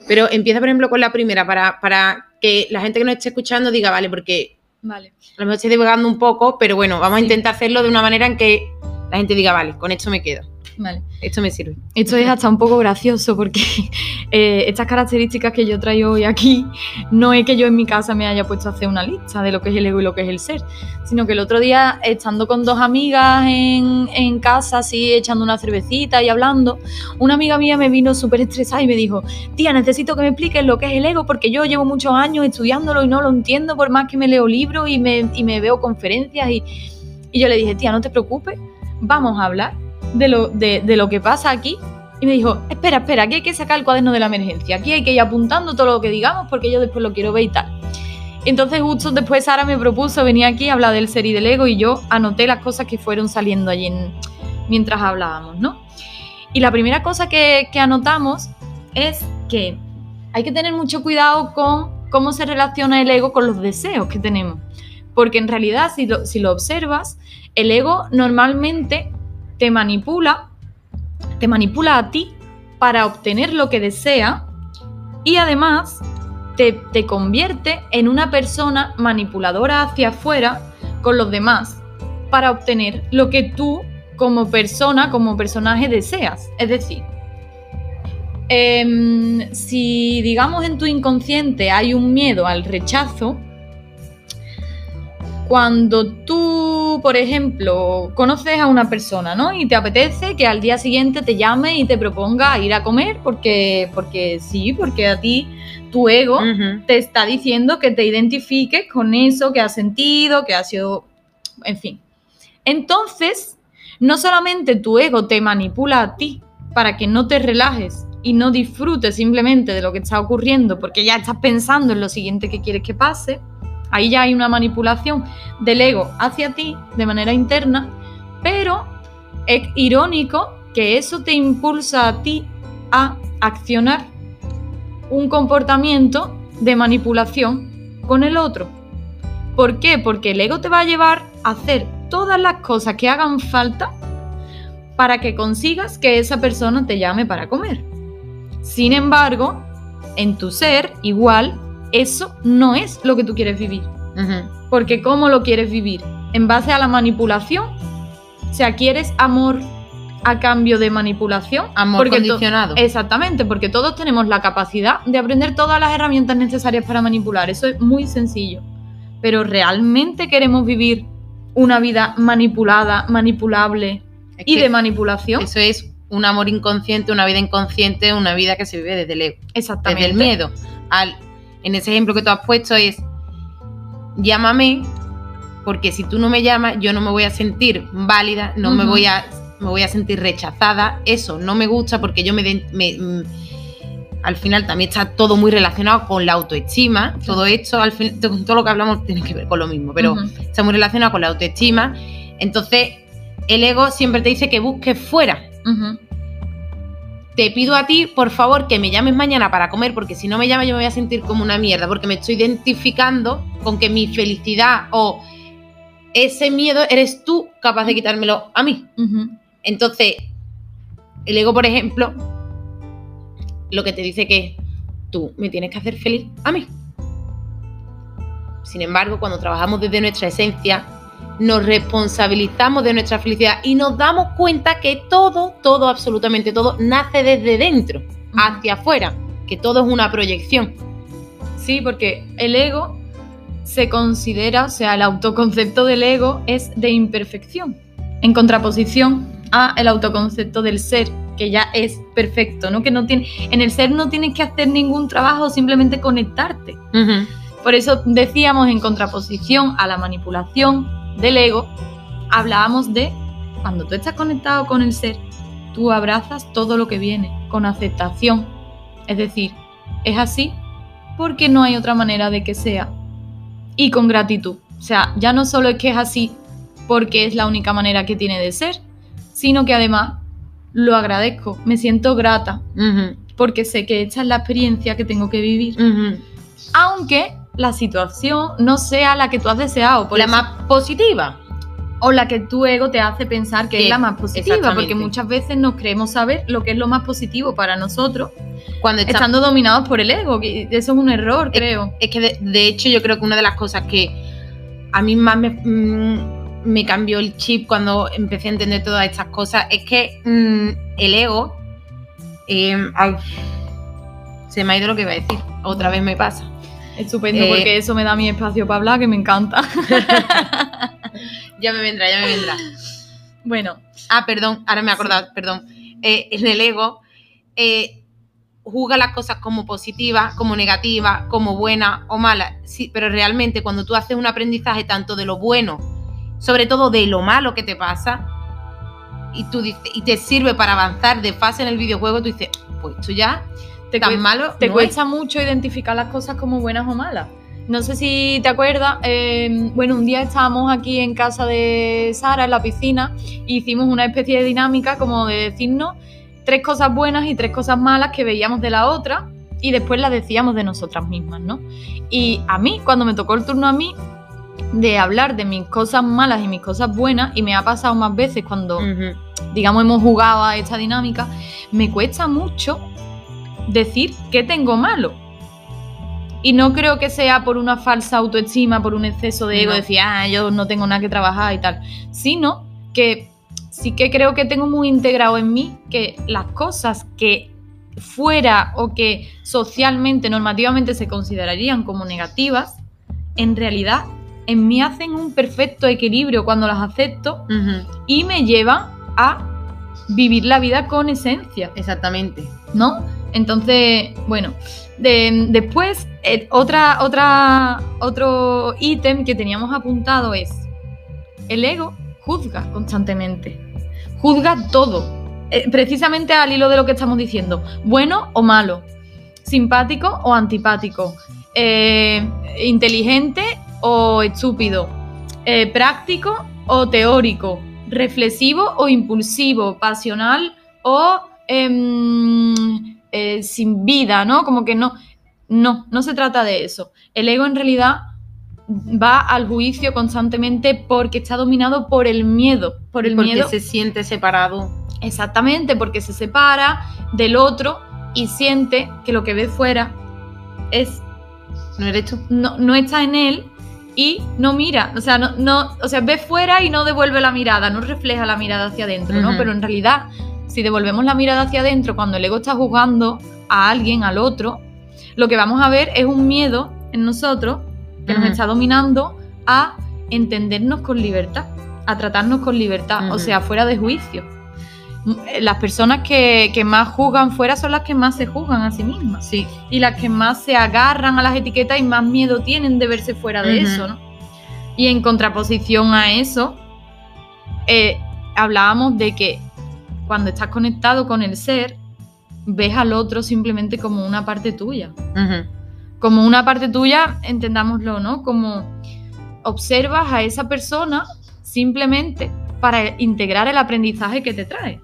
Pero empieza, por ejemplo, con la primera para, para que la gente que nos esté escuchando diga, vale, porque Vale. a lo mejor estoy divagando un poco, pero bueno, vamos a intentar hacerlo de una manera en que la gente diga, vale, con esto me quedo, Vale. esto me sirve. Esto es hasta un poco gracioso porque eh, estas características que yo traigo hoy aquí no es que yo en mi casa me haya puesto a hacer una lista de lo que es el ego y lo que es el ser, sino que el otro día, estando con dos amigas en, en casa, así echando una cervecita y hablando, una amiga mía me vino súper estresada y me dijo, tía, necesito que me expliques lo que es el ego porque yo llevo muchos años estudiándolo y no lo entiendo por más que me leo libros y me, y me veo conferencias y, y yo le dije, tía, no te preocupes, vamos a hablar de lo, de, lo que pasa aquí. Y me dijo, espera, espera, aquí hay que sacar el cuaderno de la emergencia, aquí hay que ir apuntando todo lo que digamos porque yo después lo quiero ver y tal. Entonces justo después Sara me propuso venir aquí a hablar del ser y del ego y yo anoté las cosas que fueron saliendo allí en- mientras hablábamos, ¿no? Y la primera cosa que, que anotamos es que hay que tener mucho cuidado con cómo se relaciona el ego con los deseos que tenemos. Porque en realidad, si lo, si lo observas, el ego normalmente te manipula, te manipula a ti para obtener lo que desea y además te, te convierte en una persona manipuladora hacia afuera con los demás para obtener lo que tú como persona, como personaje deseas. Es decir, em, si digamos en tu inconsciente hay un miedo al rechazo, cuando tú, por ejemplo, conoces a una persona, ¿no? Y te apetece que al día siguiente te llame y te proponga ir a comer porque, porque sí, porque a ti tu ego te está diciendo que te identifiques con eso que has sentido, que ha sido, en fin. Entonces, no solamente tu ego te manipula a ti para que no te relajes y no disfrutes simplemente de lo que está ocurriendo porque ya estás pensando en lo siguiente que quieres que pase, ahí ya hay una manipulación del ego hacia ti de manera interna, pero es irónico que eso te impulsa a ti a accionar un comportamiento de manipulación con el otro. ¿Por qué? Porque el ego te va a llevar a hacer todas las cosas que hagan falta para que consigas que esa persona te llame para comer. Sin embargo, en tu ser, igual, eso no es lo que tú quieres vivir. Porque ¿cómo lo quieres vivir? ¿En base a la manipulación? O sea, ¿quieres amor a cambio de manipulación? Amor Porque condicionado. Exactamente, porque todos tenemos la capacidad de aprender todas las herramientas necesarias para manipular. Eso es muy sencillo. Pero ¿realmente queremos vivir una vida manipulada, manipulable Es y de manipulación? Eso es un amor inconsciente, una vida inconsciente, una vida que se vive desde el ego, Exactamente. desde el miedo. Al, en ese ejemplo que tú has puesto es, llámame porque si tú no me llamas, yo no me voy a sentir válida, no me voy a me voy a sentir rechazada. Eso no me gusta porque yo me, mm, al final también está todo muy relacionado con la autoestima. Todo esto, al fin, to- todo lo que hablamos tiene que ver con lo mismo, pero está muy relacionado con la autoestima. Entonces, el ego siempre te dice que busques fuera. Ujú. Te pido a ti, por favor, que me llames mañana para comer, porque si no me llamas yo me voy a sentir como una mierda, porque me estoy identificando con que mi felicidad o ese miedo eres tú capaz de quitármelo a mí. Entonces, el ego, por ejemplo, lo que te dice que tú me tienes que hacer feliz a mí. Sin embargo, cuando trabajamos desde nuestra esencia, nos responsabilizamos de nuestra felicidad y nos damos cuenta que todo, todo, absolutamente todo, nace desde dentro, hacia afuera, que todo es una proyección. Sí, porque el ego se considera, o sea, el autoconcepto del ego es de imperfección, en contraposición a el autoconcepto del ser, que ya es perfecto, ¿no? Que no tiene, en el ser no tienes que hacer ningún trabajo, simplemente conectarte. Por eso decíamos en contraposición a la manipulación del ego, hablábamos de cuando tú estás conectado con el ser, tú abrazas todo lo que viene con aceptación. Es decir, es así porque no hay otra manera de que sea. Y con gratitud. O sea, ya no solo es que es así porque es la única manera que tiene de ser, sino que además lo agradezco, me siento grata porque sé que esta es la experiencia que tengo que vivir aunque la situación no sea la que tú has deseado, por la eso- más positiva. o la que tu ego te hace pensar que es la más positiva, porque muchas veces nos creemos saber lo que es lo más positivo para nosotros, Cuando está- estando dominados por el ego, que eso es un error, creo. Es que de, de hecho yo creo que una de las cosas que a mí más me, mm, me cambió el chip cuando empecé a entender todas estas cosas es que mm, el ego... eh, ay, se me ha ido lo que iba a decir. Otra vez me pasa. Estupendo, Eh, porque eso me da mi espacio para hablar, que me encanta. Ya me vendrá, ya me vendrá. bueno, Ah, perdón, ahora me he acordado, perdón. Eh, en el ego eh, juzga las cosas como positivas, como negativas, como buenas o malas. Sí, pero realmente cuando tú haces un aprendizaje tanto de lo bueno, sobre todo de lo malo que te pasa, y, tú dices, y te sirve para avanzar de fase en el videojuego, tú dices, pues esto ya te, tan malo te no cuesta mucho identificar las cosas como buenas o malas. No sé si te acuerdas, eh, bueno, un día estábamos aquí en casa de Sara, en la piscina, y hicimos una especie de dinámica como de decirnos tres cosas buenas y tres cosas malas que veíamos de la otra, y después las decíamos de nosotras mismas, ¿no? Y a mí, cuando me tocó el turno a mí, de hablar de mis cosas malas y mis cosas buenas, y me ha pasado más veces cuando digamos, hemos jugado a esta dinámica, me cuesta mucho decir qué tengo malo. Y no creo que sea por una falsa autoestima, por un exceso de ego, No. decir, ah, yo no tengo nada que trabajar y tal, sino que sí que creo que tengo muy integrado en mí que las cosas que fuera o que socialmente, normativamente se considerarían como negativas, en realidad en mí hacen un perfecto equilibrio cuando las acepto y me lleva a vivir la vida con esencia, Exactamente. ¿no? Entonces, bueno, de- después eh, otra, otra, otro ítem que teníamos apuntado es el ego juzga constantemente, juzga todo, eh, precisamente al hilo de lo que estamos diciendo, bueno o malo, simpático o antipático, eh, inteligente o estúpido, eh, práctico o teórico, reflexivo o impulsivo, pasional o em, eh, sin vida, ¿no? Como que no, no, no se trata de eso. El ego en realidad va al juicio constantemente porque está dominado por el miedo, por el Porque miedo se siente separado. Exactamente, porque se separa del otro y siente que lo que ve fuera es ¿No eres tú? no, no está en él y no mira, o sea, no, no, o sea, ve fuera y no devuelve la mirada, no refleja la mirada hacia adentro, ¿no? Pero en realidad, si devolvemos la mirada hacia adentro cuando el ego está juzgando a alguien, al otro, lo que vamos a ver es un miedo en nosotros que nos está dominando a entendernos con libertad, a tratarnos con libertad, o sea, fuera de juicio. Las personas que, que más juzgan fuera son las que más se juzgan a sí mismas Sí. y las que más se agarran a las etiquetas y más miedo tienen de verse fuera de eso, ¿no? Y en contraposición a eso, eh, hablábamos de que cuando estás conectado con el ser, ves al otro simplemente como una parte tuya. Como una parte tuya, entendámoslo, ¿no? Como observas a esa persona simplemente para integrar el aprendizaje que te trae.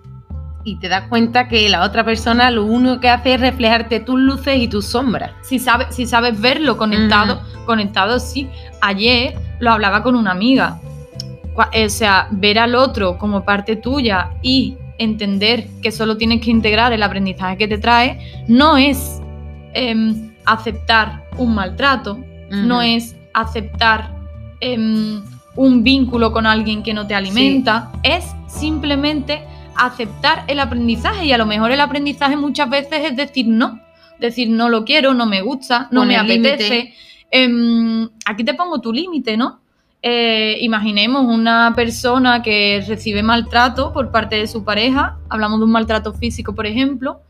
Y te das cuenta que la otra persona lo único que hace es reflejarte tus luces y tus sombras. Si sabes, si sabes verlo conectado, conectado sí. Ayer lo hablaba con una amiga. O sea, ver al otro como parte tuya y entender que solo tienes que integrar el aprendizaje que te trae, no es em, aceptar un maltrato, no es aceptar em, un vínculo con alguien que no te alimenta, es simplemente aceptar el aprendizaje y a lo mejor el aprendizaje muchas veces es decir no, decir no lo quiero, no me gusta, no me apetece. Em, aquí te pongo tu límite, ¿no? Eh, imaginemos una persona que recibe maltrato por parte de su pareja, hablamos de un maltrato físico, por ejemplo,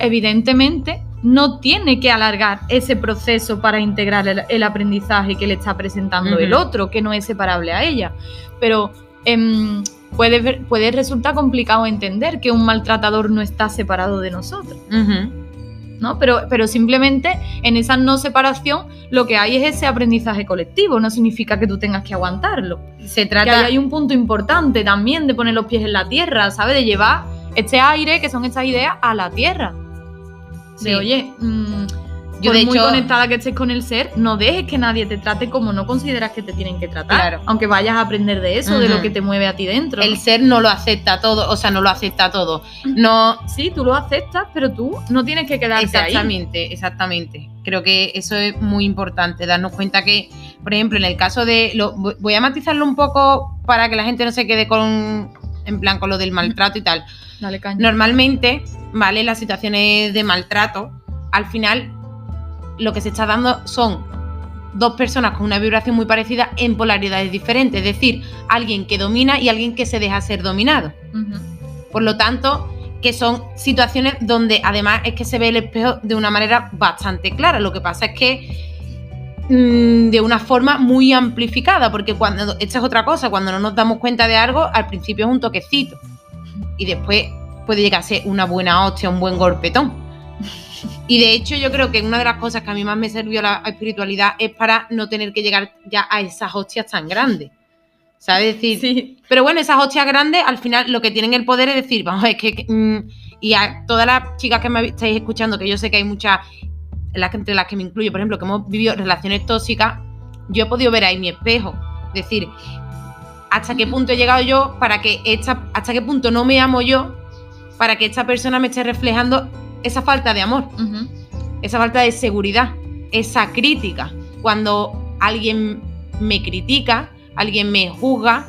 evidentemente no tiene que alargar ese proceso para integrar el, aprendizaje que le está presentando el otro, que no es separable a ella. Pero em, puede, puede resultar complicado entender que un maltratador no está separado de nosotros. ¿No? Pero, pero simplemente en esa no separación lo que hay es ese aprendizaje colectivo, no significa que tú tengas que aguantarlo. Se trata... Que hay un punto importante también de poner los pies en la tierra, ¿sabes? De llevar este aire, que son estas ideas, a la tierra. De, oye, mm, yo de muy conectada que estés con el ser, no dejes que nadie te trate como no consideras que te tienen que tratar. Claro. Aunque vayas a aprender de eso, de lo que te mueve a ti dentro. El ser no lo acepta todo, o sea, no lo acepta todo. No. Sí, tú lo aceptas, pero tú no tienes que quedarte exactamente, Exactamente, Creo que eso es muy importante, darnos cuenta que, por ejemplo, en el caso de. Lo, voy a matizarlo un poco para que la gente no se quede con. En plan, con lo del maltrato y tal. Dale caña. Normalmente, ¿vale? Las situaciones de maltrato, al final lo que se está dando son dos personas con una vibración muy parecida en polaridades diferentes, es decir, alguien que domina y alguien que se deja ser dominado. Por lo tanto, que son situaciones donde además es que se ve el espejo de una manera bastante clara. Lo que pasa es que mm, de una forma muy amplificada, porque cuando esta es otra cosa, cuando no nos damos cuenta de algo, al principio es un toquecito y después puede llegar a ser una buena hostia, un buen golpetón. Y de hecho yo creo que una de las cosas que a mí más me sirvió la espiritualidad es para no tener que llegar ya a esas hostias tan grandes. ¿Sabes? decir, sí. pero bueno, esas hostias grandes al final lo que tienen el poder es decir, vamos, es que... Mm, y a todas las chicas que me estáis escuchando, que yo sé que hay muchas, entre las que me incluyo, por ejemplo, que hemos vivido relaciones tóxicas, yo he podido ver ahí mi espejo. Decir, hasta qué punto he llegado yo para que esta, hasta qué punto no me amo yo para que esta persona me esté reflejando esa falta de amor, esa falta de seguridad, esa crítica. Cuando alguien me critica, alguien me juzga,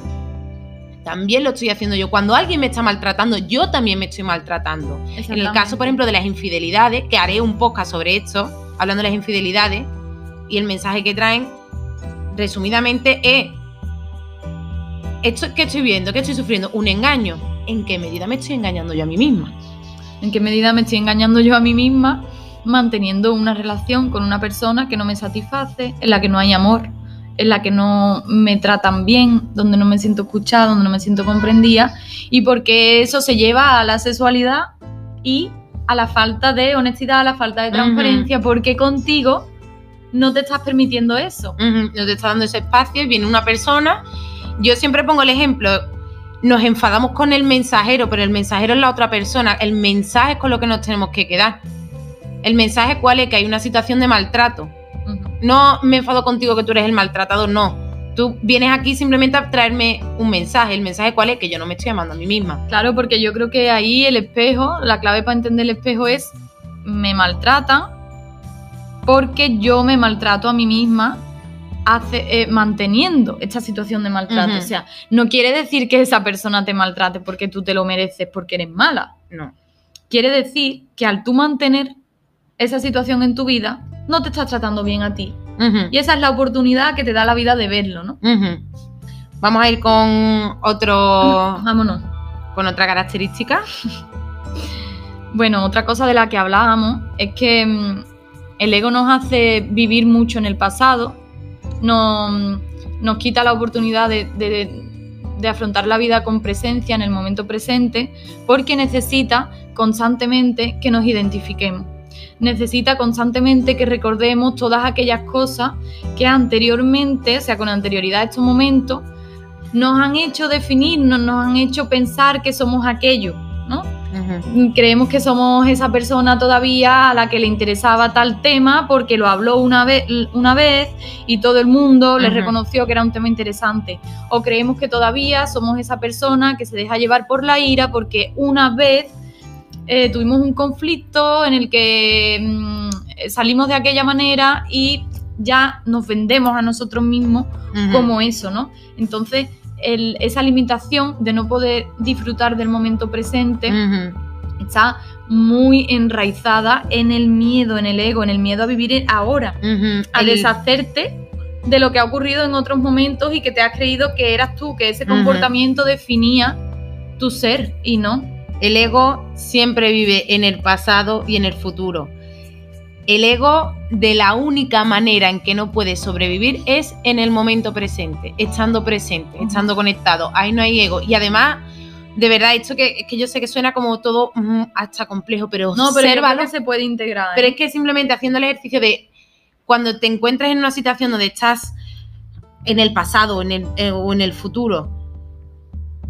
también lo estoy haciendo yo. Cuando alguien me está maltratando, yo también me estoy maltratando. En el caso, por ejemplo, de las infidelidades, que haré un podcast sobre esto, hablando de las infidelidades, y el mensaje que traen, resumidamente, es, esto que estoy viendo, que estoy sufriendo, un engaño. ¿En qué medida me estoy engañando yo a mí misma? En qué medida me estoy engañando yo a mí misma manteniendo una relación con una persona que no me satisface, en la que no hay amor, en la que no me tratan bien, donde no me siento escuchada, donde no me siento comprendida, y porque eso se lleva a la sexualidad y a la falta de honestidad, a la falta de transparencia, porque contigo no te estás permitiendo eso. No te estás dando ese espacio y viene una persona. Yo siempre pongo el ejemplo, nos enfadamos con el mensajero, pero el mensajero es la otra persona. El mensaje es con lo que nos tenemos que quedar. El mensaje cuál es que hay una situación de maltrato. No me enfado contigo que tú eres el maltratado, no. Tú vienes aquí simplemente a traerme un mensaje. El mensaje cuál es que yo no me estoy amando a mí misma. Claro, porque yo creo que ahí el espejo, la clave para entender el espejo es me maltrata porque yo me maltrato a mí misma hace, eh, manteniendo esta situación de maltrato. O sea, no quiere decir que esa persona te maltrate porque tú te lo mereces porque eres mala. No. Quiere decir que al tú mantener esa situación en tu vida, no te estás tratando bien a ti. Y esa es la oportunidad que te da la vida de verlo, ¿no? Vamos a ir con otro. Vámonos. Con otra característica. bueno, otra cosa de la que hablábamos es que mm, el ego nos hace vivir mucho en el pasado no, nos quita la oportunidad de, de, de afrontar la vida con presencia en el momento presente, porque necesita constantemente que nos identifiquemos. Necesita constantemente que recordemos todas aquellas cosas que anteriormente, o sea, con anterioridad a estos momentos, nos han hecho definirnos, nos han hecho pensar que somos aquello, Creemos que somos esa persona todavía a la que le interesaba tal tema porque lo habló una vez, una vez y todo el mundo le reconoció que era un tema interesante. O creemos que todavía somos esa persona que se deja llevar por la ira porque una vez eh, tuvimos un conflicto en el que mm, salimos de aquella manera y ya nos vendemos a nosotros mismos como eso, ¿no? Entonces, esa limitación de no poder disfrutar del momento presente está muy enraizada en el miedo, en el ego, en el miedo a vivir ahora, a deshacerte de lo que ha ocurrido en otros momentos y que te has creído que eras tú, que ese comportamiento definía tu ser y no. El ego siempre vive en el pasado y en el futuro. El ego, de la única manera en que no puede sobrevivir es en el momento presente, estando presente, estando conectado. Ahí no hay ego. Y además, de verdad, esto que, que yo sé que suena como todo mm, hasta complejo, pero no, pero que se puede integrar. Pero es ¿eh? que simplemente haciendo el ejercicio de cuando te encuentres en una situación donde estás en el pasado en el, eh, o en el futuro,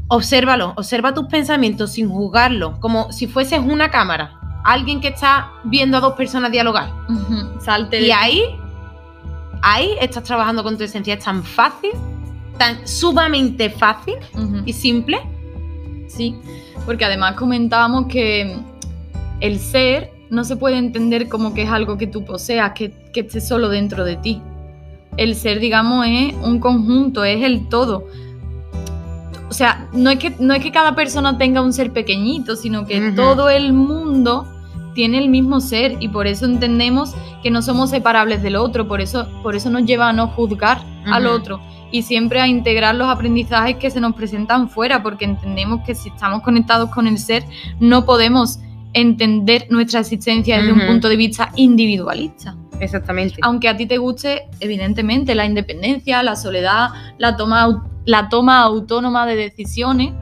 obsérvalo, observa tus pensamientos sin juzgarlo, como si fueses una cámara alguien que está viendo a dos personas dialogar. Salte. Y ahí, ahí estás trabajando con tu esencia. Es tan fácil, tan sumamente fácil y simple. Sí, porque además comentábamos que el ser no se puede entender como que es algo que tú poseas, que, que esté solo dentro de ti. El ser, digamos, es un conjunto, es el todo. O sea, no es que, no es que cada persona tenga un ser pequeñito, sino que todo el mundo tiene el mismo ser y por eso entendemos que no somos separables del otro, por eso, por eso nos lleva a no juzgar al otro y siempre a integrar los aprendizajes que se nos presentan fuera, porque entendemos que si estamos conectados con el ser, no podemos entender nuestra existencia desde un punto de vista individualista. Exactamente. Aunque a ti te guste, evidentemente, la independencia, la soledad, la toma, la toma autónoma de decisiones,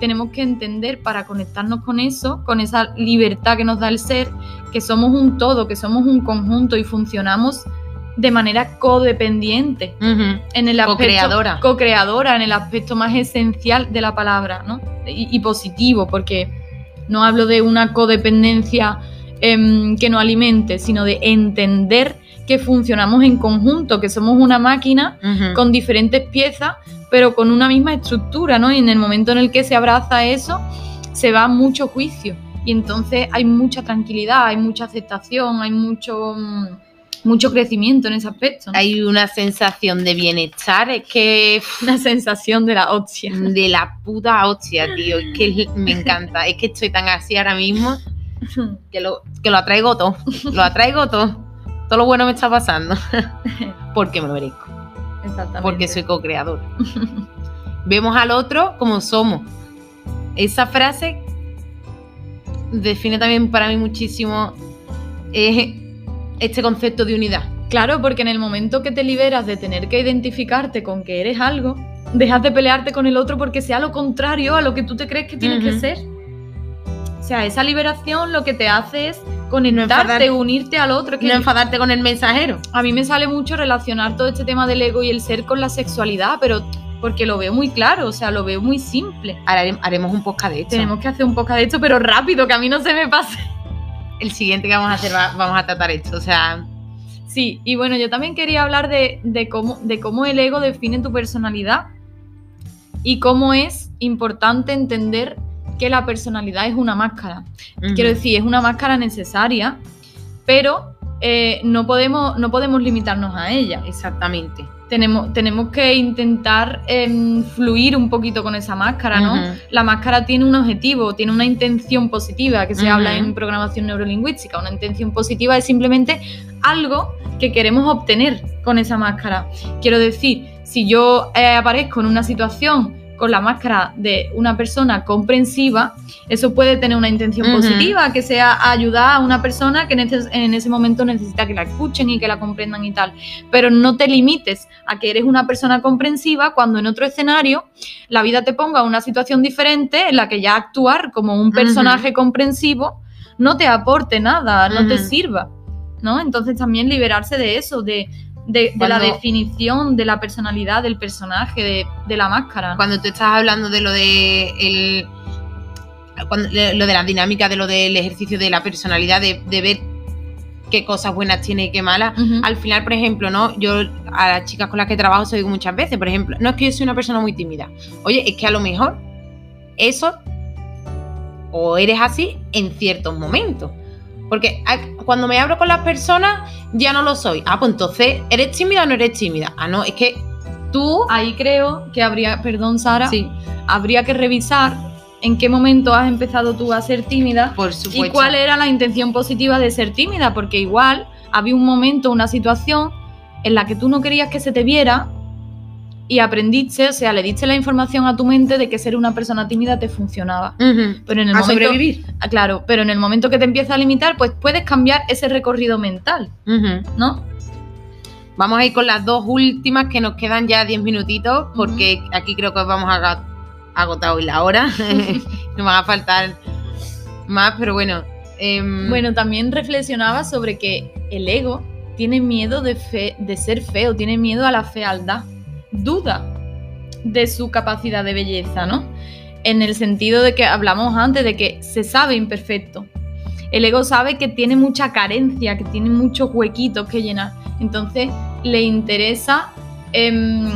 tenemos que entender para conectarnos con eso, con esa libertad que nos da el ser, que somos un todo, que somos un conjunto y funcionamos de manera codependiente en el aspecto co-creadora. co-creadora en el aspecto más esencial de la palabra, ¿no? Y, positivo, porque no hablo de una codependencia em, que no alimente, sino de entender que funcionamos en conjunto, que somos una máquina con diferentes piezas pero con una misma estructura, ¿no? Y en el momento en el que se abraza eso, se va mucho juicio. Y entonces hay mucha tranquilidad, hay mucha aceptación, hay mucho, mm, mucho crecimiento en ese aspecto. Hay una sensación de bienestar, es que... Una sensación de la hostia. De la puta hostia, tío. Es que me encanta. Es que estoy tan así ahora mismo que lo, que lo atraigo todo. Lo atraigo todo. Todo lo bueno me está pasando. Porque me lo merezco. Porque soy co-creadora. Vemos al otro como somos. Esa frase define también para mí muchísimo este concepto de unidad. Claro, porque en el momento que te liberas de tener que identificarte con que eres algo, dejas de pelearte con el otro porque sea lo contrario a lo que tú te crees que tienes que ser. O sea, esa liberación lo que te hace es conectarte, no unirte al otro. Que no enfadarte con el mensajero. A mí me sale mucho relacionar todo este tema del ego y el ser con la sexualidad, pero porque lo veo muy claro, o sea, lo veo muy simple. Ahora haremos un podcast de esto. Tenemos que hacer un podcast de esto, pero rápido, que a mí no se me pase. El siguiente que vamos a hacer, vamos a tratar esto, o sea... Sí, y bueno, yo también quería hablar de, de, cómo, de cómo el ego define tu personalidad y cómo es importante entender que la personalidad es una máscara. Quiero decir, es una máscara necesaria, pero eh, no, podemos, no podemos limitarnos a ella. Exactamente. Tenemos, tenemos que intentar em, fluir un poquito con esa máscara, ¿no? La máscara tiene un objetivo, tiene una intención positiva, que se habla en programación neurolingüística. Una intención positiva es simplemente algo que queremos obtener con esa máscara. Quiero decir, si yo eh, aparezco en una situación con la máscara de una persona comprensiva, eso puede tener una intención positiva, que sea ayudar a una persona que en ese, en ese momento necesita que la escuchen y que la comprendan y tal. Pero no te limites a que eres una persona comprensiva cuando en otro escenario la vida te ponga una situación diferente en la que ya actuar como un personaje comprensivo no te aporte nada, no te sirva. ¿no? Entonces también liberarse de eso, de, de- de la definición de la personalidad del personaje, de, de la máscara. Cuando tú estás hablando de lo de el, cuando- de- lo de la dinámica, de lo del ejercicio de la personalidad, de, de ver qué cosas buenas tiene y qué malas. Al final, por ejemplo, ¿no? Yo a las chicas con las que trabajo se digo muchas veces, por ejemplo, no es que yo soy una persona muy tímida. Oye, es que a lo mejor eso o eres así en ciertos momentos. Porque cuando me abro con las personas ya no lo soy. Ah, pues entonces, ¿eres tímida o no eres tímida? Ah, no, es que tú... Ahí creo que habría, perdón Sara, Sí, habría que revisar en qué momento has empezado tú a ser tímida por supuesto. y cuál era la intención positiva de ser tímida, porque igual había un momento, una situación en la que tú no querías que se te viera y aprendiste, o sea, le diste la información a tu mente de que ser una persona tímida te funcionaba. Pero en el A momento, sobrevivir. Ah, claro, pero en el momento que te empieza a limitar, pues puedes cambiar ese recorrido mental. ¿no? Vamos a ir con las dos últimas que nos quedan ya 10 minutitos, porque aquí creo que vamos a agotar hoy la hora. nos van a faltar más, pero bueno. em, Bueno, también reflexionaba sobre que el ego tiene miedo de, fe- de ser feo, tiene miedo a la fealdad, duda de su capacidad de belleza, ¿no? En el sentido de que hablamos antes de que se sabe imperfecto. El ego sabe que tiene mucha carencia, que tiene muchos huequitos que llenar. Entonces le interesa, em,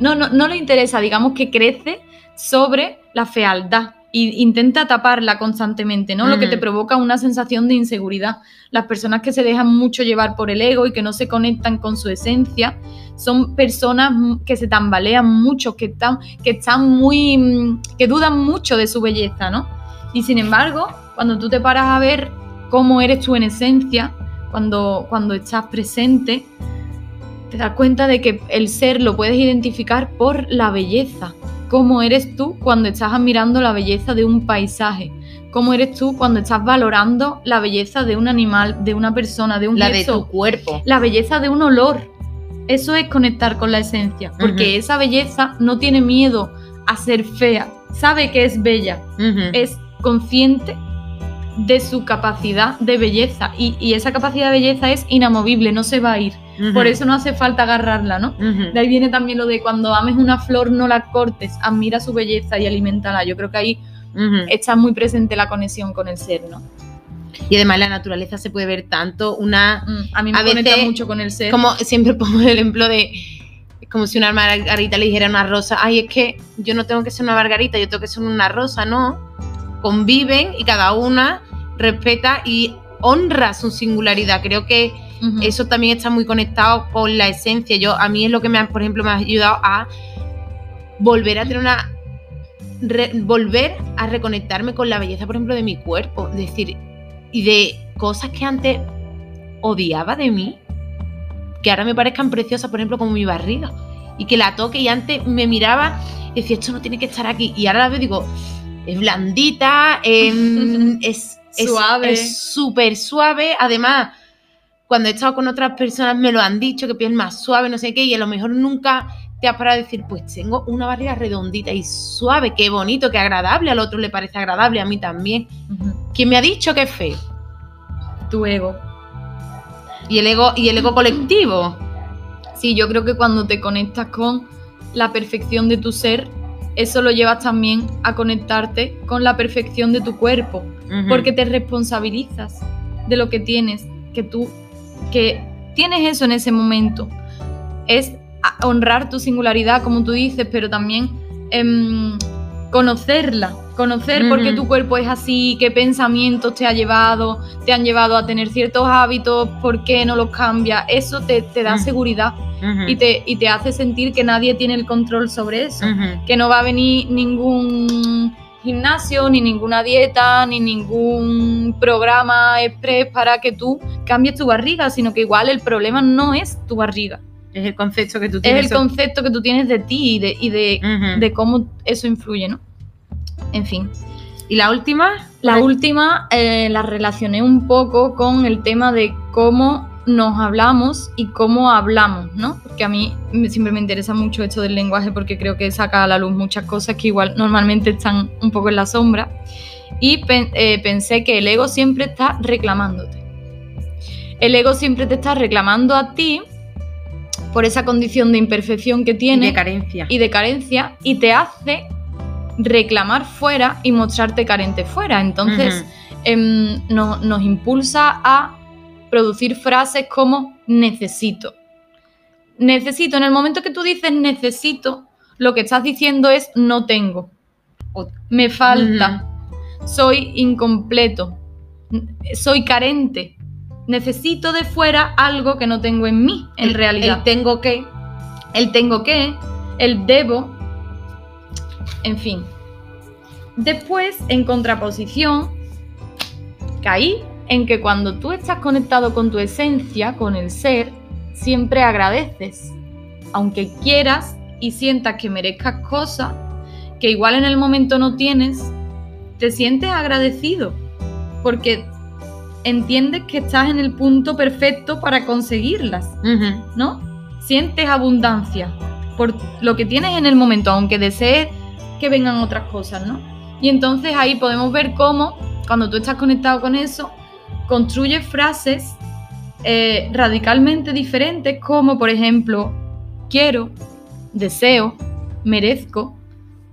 no, no, no le interesa, digamos que crece sobre la fealdad e intenta taparla constantemente, ¿no? Lo que te provoca una sensación de inseguridad. Las personas que se dejan mucho llevar por el ego y que no se conectan con su esencia son personas mm, que se tambalean mucho, que están, que están muy, mm, que dudan mucho de su belleza, ¿no? Y sin embargo, cuando tú te paras a ver cómo eres tú en esencia, cuando, cuando estás presente, te das cuenta de que el ser lo puedes identificar por la belleza. Cómo eres tú cuando estás admirando la belleza de un paisaje. Cómo eres tú cuando estás valorando la belleza de un animal, de una persona, de un la de tu cuerpo. la belleza de un olor. Eso es conectar con la esencia, porque esa belleza no tiene miedo a ser fea, sabe que es bella, es consciente de su capacidad de belleza y, y esa capacidad de belleza es inamovible, no se va a ir. Por eso no hace falta agarrarla, ¿no? Ujú. De ahí viene también lo de cuando ames una flor no la cortes, admira su belleza y alimentala. Yo creo que ahí Ujú. está muy presente la conexión con el ser, ¿no? Y además la naturaleza se puede ver tanto una... Mm, A mí me A conecta veces, mucho con el ser. Como siempre pongo el ejemplo de... Como si una margarita le dijera a una rosa, ay, es que yo no tengo que ser una margarita, yo tengo que ser una rosa, no. Conviven y cada una respeta y honra su singularidad. Creo que eso también está muy conectado con la esencia. Yo, a mí es lo que me ha, por ejemplo, me ha ayudado a volver a tener una. re- volver a reconectarme con la belleza, por ejemplo, de mi cuerpo. Es decir, y de cosas que antes odiaba de mí, que ahora me parezcan preciosas, por ejemplo, como mi barriga. Y que la toque y antes me miraba y decía, esto no tiene que estar aquí. Y ahora la veo y digo, es blandita, em, es- Suave. Es súper suave. Además, cuando he estado con otras personas me lo han dicho, que piel más suave, no sé qué, y a lo mejor nunca te has parado a decir, pues tengo una barriga redondita y suave, qué bonito, qué agradable, al otro le parece agradable, a mí también. ¿Quién me ha dicho que es feo? Tu ego. Y el ego, y el ego colectivo. Sí, yo creo que cuando te conectas con la perfección de tu ser, eso lo llevas también a conectarte con la perfección de tu cuerpo, porque te responsabilizas de lo que tienes, que tú, que tienes eso en ese momento. Es honrar tu singularidad, como tú dices, pero también em, conocerla, conocer por qué tu cuerpo es así, qué pensamientos te ha llevado, te han llevado a tener ciertos hábitos, por qué no los cambias. Eso te, te da seguridad Y te, y te hace sentir que nadie tiene el control sobre eso. Que no va a venir ningún gimnasio, ni ninguna dieta, ni ningún programa express para que tú cambies tu barriga, sino que igual el problema no es tu barriga. Es el concepto que tú Es tienes. el concepto que tú tienes de ti y de, y de, de cómo eso influye, ¿no? En fin. ¿Y la última? La última eh, la relacioné un poco con el tema de cómo nos hablamos y cómo hablamos, ¿no? Porque a mí siempre me interesa mucho esto del lenguaje porque creo que saca a la luz muchas cosas que igual normalmente están un poco en la sombra. Y pen- eh, pensé que el ego siempre está reclamándote. El ego siempre te está reclamando a ti por esa condición de imperfección que Y tiene de carencia. y de carencia y te hace reclamar fuera y mostrarte carente fuera. Entonces em, no- nos impulsa a producir frases como necesito. Necesito, en el momento que tú dices necesito, lo que estás diciendo es no tengo, me falta, soy incompleto, soy carente. Necesito de fuera algo que no tengo en mí, en El- realidad el tengo que. el tengo que, el debo, en fin. Después, en contraposición, caí en que cuando tú estás conectado con tu esencia, con el ser, siempre agradeces. Aunque quieras y sientas que merezcas cosas que igual en el momento no tienes, te sientes agradecido porque entiendes que estás en el punto perfecto para conseguirlas. ¿no? Sientes abundancia por lo que tienes en el momento, aunque desees que vengan otras cosas, ¿no? Y entonces ahí podemos ver cómo, cuando tú estás conectado con eso, construyes frases eh, radicalmente diferentes, como por ejemplo, quiero, deseo, merezco,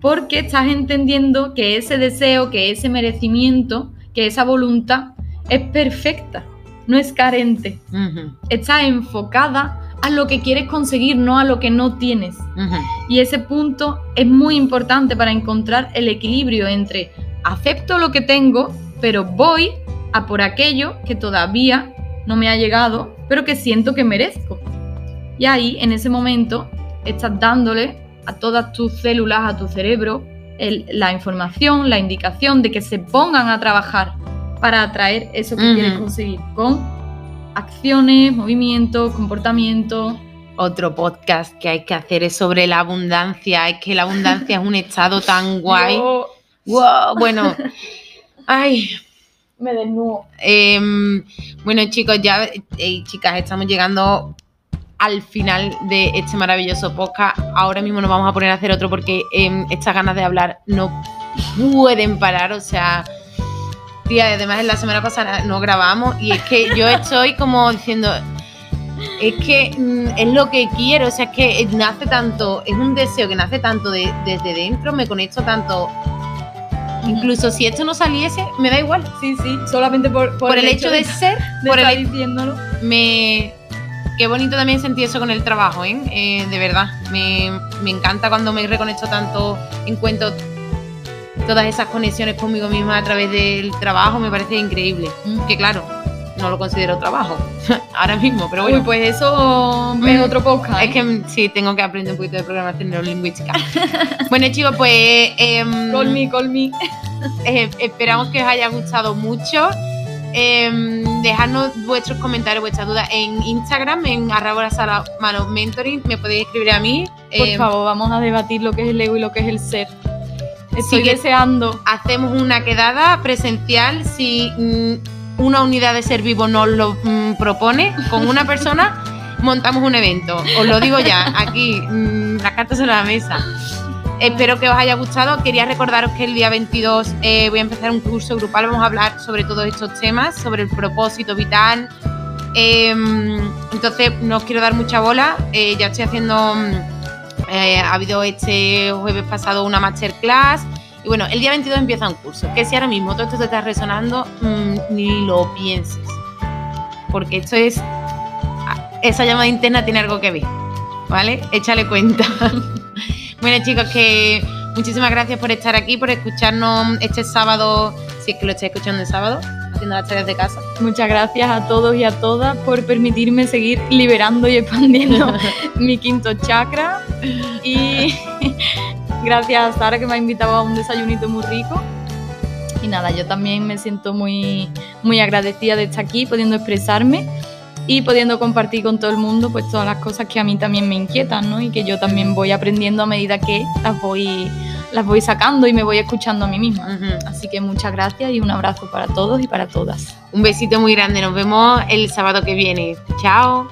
porque estás entendiendo que ese deseo, que ese merecimiento, que esa voluntad es perfecta, no es carente Ujú. está enfocada a lo que quieres conseguir, no a lo que no tienes. Y ese punto es muy importante para encontrar el equilibrio entre acepto lo que tengo, pero voy a por aquello que todavía no me ha llegado, pero que siento que merezco. Y ahí, en ese momento, estás dándole a todas tus células, a tu cerebro, el- la información, la indicación de que se pongan a trabajar para atraer eso que quieres conseguir con acciones, movimientos, comportamientos. Otro podcast que hay que hacer es sobre la abundancia. Es que la abundancia es un estado tan guay. Wow, bueno. Ay, me desnudo. Em, bueno, chicos, ya, chicas, estamos llegando al final de este maravilloso podcast. Ahora mismo nos vamos a poner a hacer otro porque em, estas ganas de hablar no pueden parar. O sea, tía, además en la semana pasada no grabamos y es que yo estoy como diciendo. Es que mm, es lo que quiero, o sea, es que nace tanto, es un deseo que nace tanto de- desde dentro, me conecto tanto. Incluso si esto no saliese, me da igual. Sí, sí, solamente por, Por, el, hecho de, ser, de por estar diciéndolo. me qué bonito también sentir eso con el trabajo, ¿eh? Eh, de verdad, me, me encanta cuando me reconecto tanto, encuentro todas esas conexiones conmigo misma a través del trabajo, me parece increíble. Que claro, no lo considero trabajo ahora mismo, pero bueno. Uy, pues eso es otro podcast. es que mm, sí, tengo que aprender un poquito de programación neurolingüística. bueno, chicos, pues. em, Call me, call me. eh, esperamos que os haya gustado mucho. Eh, dejadnos vuestros comentarios, vuestras dudas en Instagram, en arroba sala mano mentoring. Me podéis escribir a mí. Por Eh, favor, vamos a debatir lo que es el ego y lo que es el ser. Estoy deseando. Hacemos una quedada presencial si mm, una unidad de ser vivo nos lo mm, propone con una persona. Montamos un evento, os lo digo ya, aquí, mm, las cartas en la mesa. Espero que os haya gustado. Quería recordaros que el día 22 eh, voy a empezar un curso grupal. Vamos a hablar sobre todos estos temas, sobre el propósito vital. Eh, entonces, no os quiero dar mucha bola. Eh, ya estoy haciendo. mm, eh, ha habido este jueves pasado una masterclass. Y bueno, el día 22 empieza un curso. Que si ahora mismo todo esto te está resonando, mm, ni lo pienses. Porque esto es. Esa llamada interna tiene algo que ver. ¿Vale? Échale cuenta. Bueno, chicos, que muchísimas gracias por estar aquí, por escucharnos este sábado, si es que lo estáis escuchando el sábado, haciendo las tareas de casa. Muchas gracias a todos y a todas por permitirme seguir liberando y expandiendo mi quinto chakra. Y gracias a Sara que me ha invitado a un desayunito muy rico. Y nada, yo también me siento muy, muy agradecida de estar aquí, pudiendo expresarme. y pudiendo compartir con todo el mundo pues todas las cosas que a mí también me inquietan, ¿no? Y que yo también voy aprendiendo a medida que las voy las voy sacando y me voy escuchando a mí misma. Así que muchas gracias y un abrazo para todos y para todas. Un besito muy grande, nos vemos el sábado que viene. Chao.